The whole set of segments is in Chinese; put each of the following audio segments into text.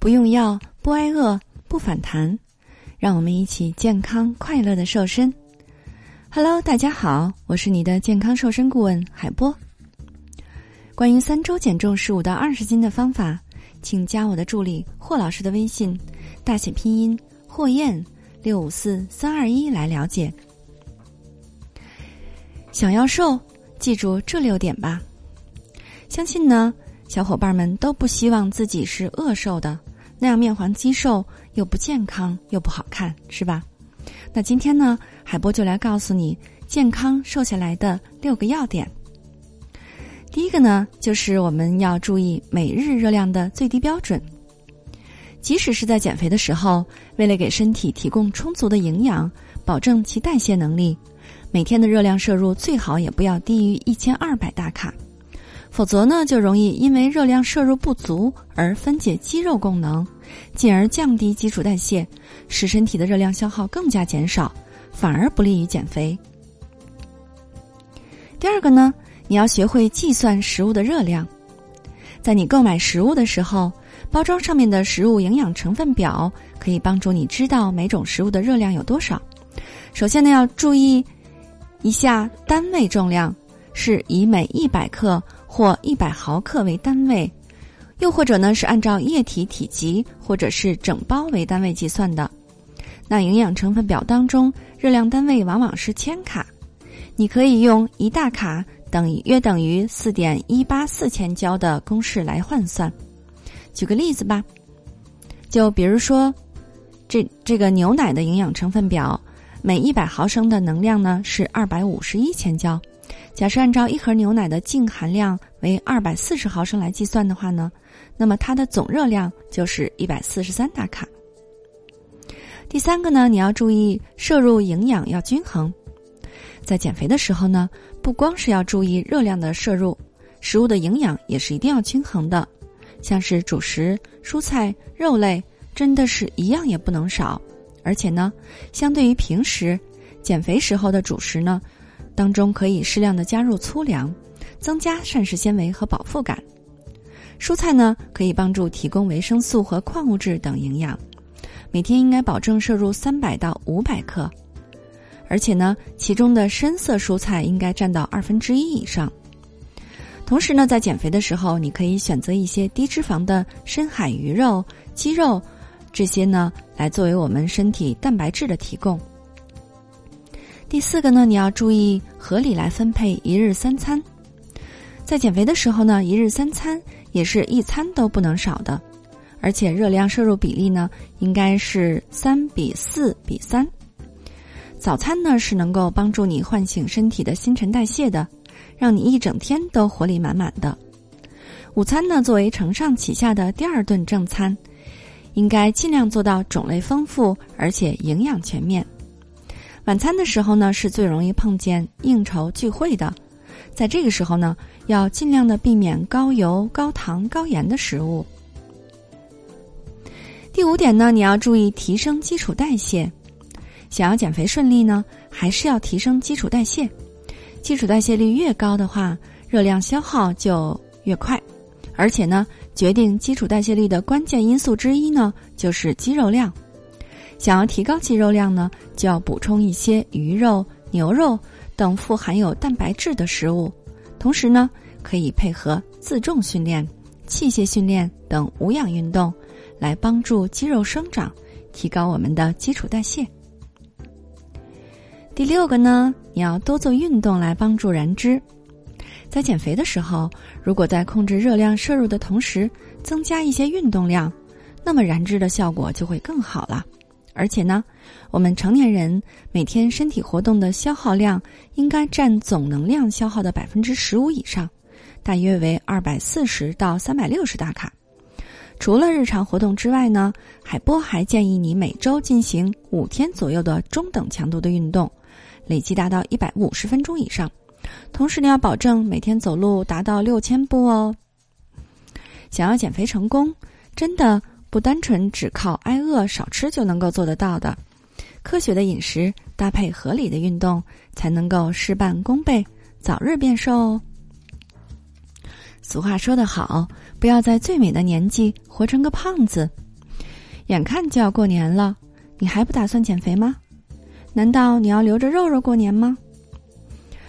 不用药，不挨饿，不反弹，让我们一起健康快乐的瘦身。Hello，大家好，我是你的健康瘦身顾问海波。关于三周减重十五到二十斤的方法，请加我的助理霍老师的微信，大写拼音霍燕六五四三二一来了解。想要瘦，记住这六点吧。相信呢，小伙伴们都不希望自己是饿瘦的。那样面黄肌瘦又不健康又不好看，是吧？那今天呢，海波就来告诉你健康瘦下来的六个要点。第一个呢，就是我们要注意每日热量的最低标准。即使是在减肥的时候，为了给身体提供充足的营养，保证其代谢能力，每天的热量摄入最好也不要低于一千二百大卡。否则呢，就容易因为热量摄入不足而分解肌肉功能，进而降低基础代谢，使身体的热量消耗更加减少，反而不利于减肥。第二个呢，你要学会计算食物的热量，在你购买食物的时候，包装上面的食物营养成分表可以帮助你知道每种食物的热量有多少。首先呢，要注意一下单位重量，是以每一百克。或一百毫克为单位，又或者呢是按照液体体积或者是整包为单位计算的。那营养成分表当中热量单位往往是千卡，你可以用一大卡等于约等于四点一八四千焦的公式来换算。举个例子吧，就比如说，这这个牛奶的营养成分表，每一百毫升的能量呢是二百五十一千焦。假设按照一盒牛奶的净含量为二百四十毫升来计算的话呢，那么它的总热量就是一百四十三大卡。第三个呢，你要注意摄入营养要均衡。在减肥的时候呢，不光是要注意热量的摄入，食物的营养也是一定要均衡的。像是主食、蔬菜、肉类，真的是一样也不能少。而且呢，相对于平时减肥时候的主食呢。当中可以适量的加入粗粮，增加膳食纤维和饱腹感。蔬菜呢，可以帮助提供维生素和矿物质等营养。每天应该保证摄入三百到五百克，而且呢，其中的深色蔬菜应该占到二分之一以上。同时呢，在减肥的时候，你可以选择一些低脂肪的深海鱼肉、鸡肉，这些呢，来作为我们身体蛋白质的提供。第四个呢，你要注意合理来分配一日三餐。在减肥的时候呢，一日三餐也是一餐都不能少的，而且热量摄入比例呢应该是三比四比三。早餐呢是能够帮助你唤醒身体的新陈代谢的，让你一整天都活力满满的。午餐呢作为承上启下的第二顿正餐，应该尽量做到种类丰富而且营养全面。晚餐的时候呢，是最容易碰见应酬聚会的，在这个时候呢，要尽量的避免高油、高糖、高盐的食物。第五点呢，你要注意提升基础代谢。想要减肥顺利呢，还是要提升基础代谢。基础代谢率越高的话，热量消耗就越快。而且呢，决定基础代谢率的关键因素之一呢，就是肌肉量。想要提高肌肉量呢，就要补充一些鱼肉、牛肉等富含有蛋白质的食物，同时呢，可以配合自重训练、器械训练等无氧运动，来帮助肌肉生长，提高我们的基础代谢。第六个呢，你要多做运动来帮助燃脂。在减肥的时候，如果在控制热量摄入的同时增加一些运动量，那么燃脂的效果就会更好了。而且呢，我们成年人每天身体活动的消耗量应该占总能量消耗的百分之十五以上，大约为二百四十到三百六十大卡。除了日常活动之外呢，海波还建议你每周进行五天左右的中等强度的运动，累计达到一百五十分钟以上。同时，你要保证每天走路达到六千步哦。想要减肥成功，真的。不单纯只靠挨饿少吃就能够做得到的，科学的饮食搭配合理的运动，才能够事半功倍，早日变瘦哦。俗话说得好，不要在最美的年纪活成个胖子。眼看就要过年了，你还不打算减肥吗？难道你要留着肉肉过年吗？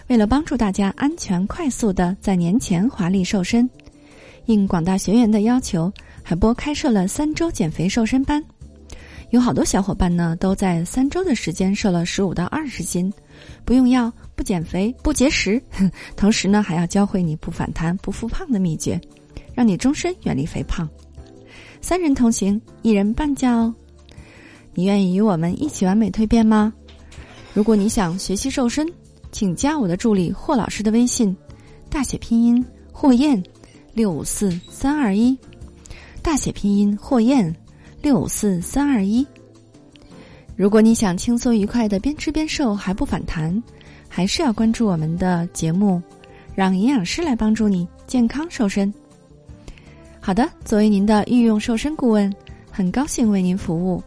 为了帮助大家安全快速的在年前华丽瘦身，应广大学员的要求，海波开设了三周减肥瘦身班。有好多小伙伴呢，都在三周的时间瘦了十五到二十斤，不用药、不减肥、不节食，同时呢还要教会你不反弹、不复胖的秘诀，让你终身远离肥胖。三人同行，一人半价哦。你愿意与我们一起完美蜕变吗？如果你想学习瘦身，请加我的助理霍老师的微信，大写拼音霍燕，六五四三二一，大写拼音霍燕。六五四三二一。如果你想轻松愉快的边吃边瘦还不反弹，还是要关注我们的节目，让营养师来帮助你健康瘦身。好的，作为您的御用瘦身顾问，很高兴为您服务。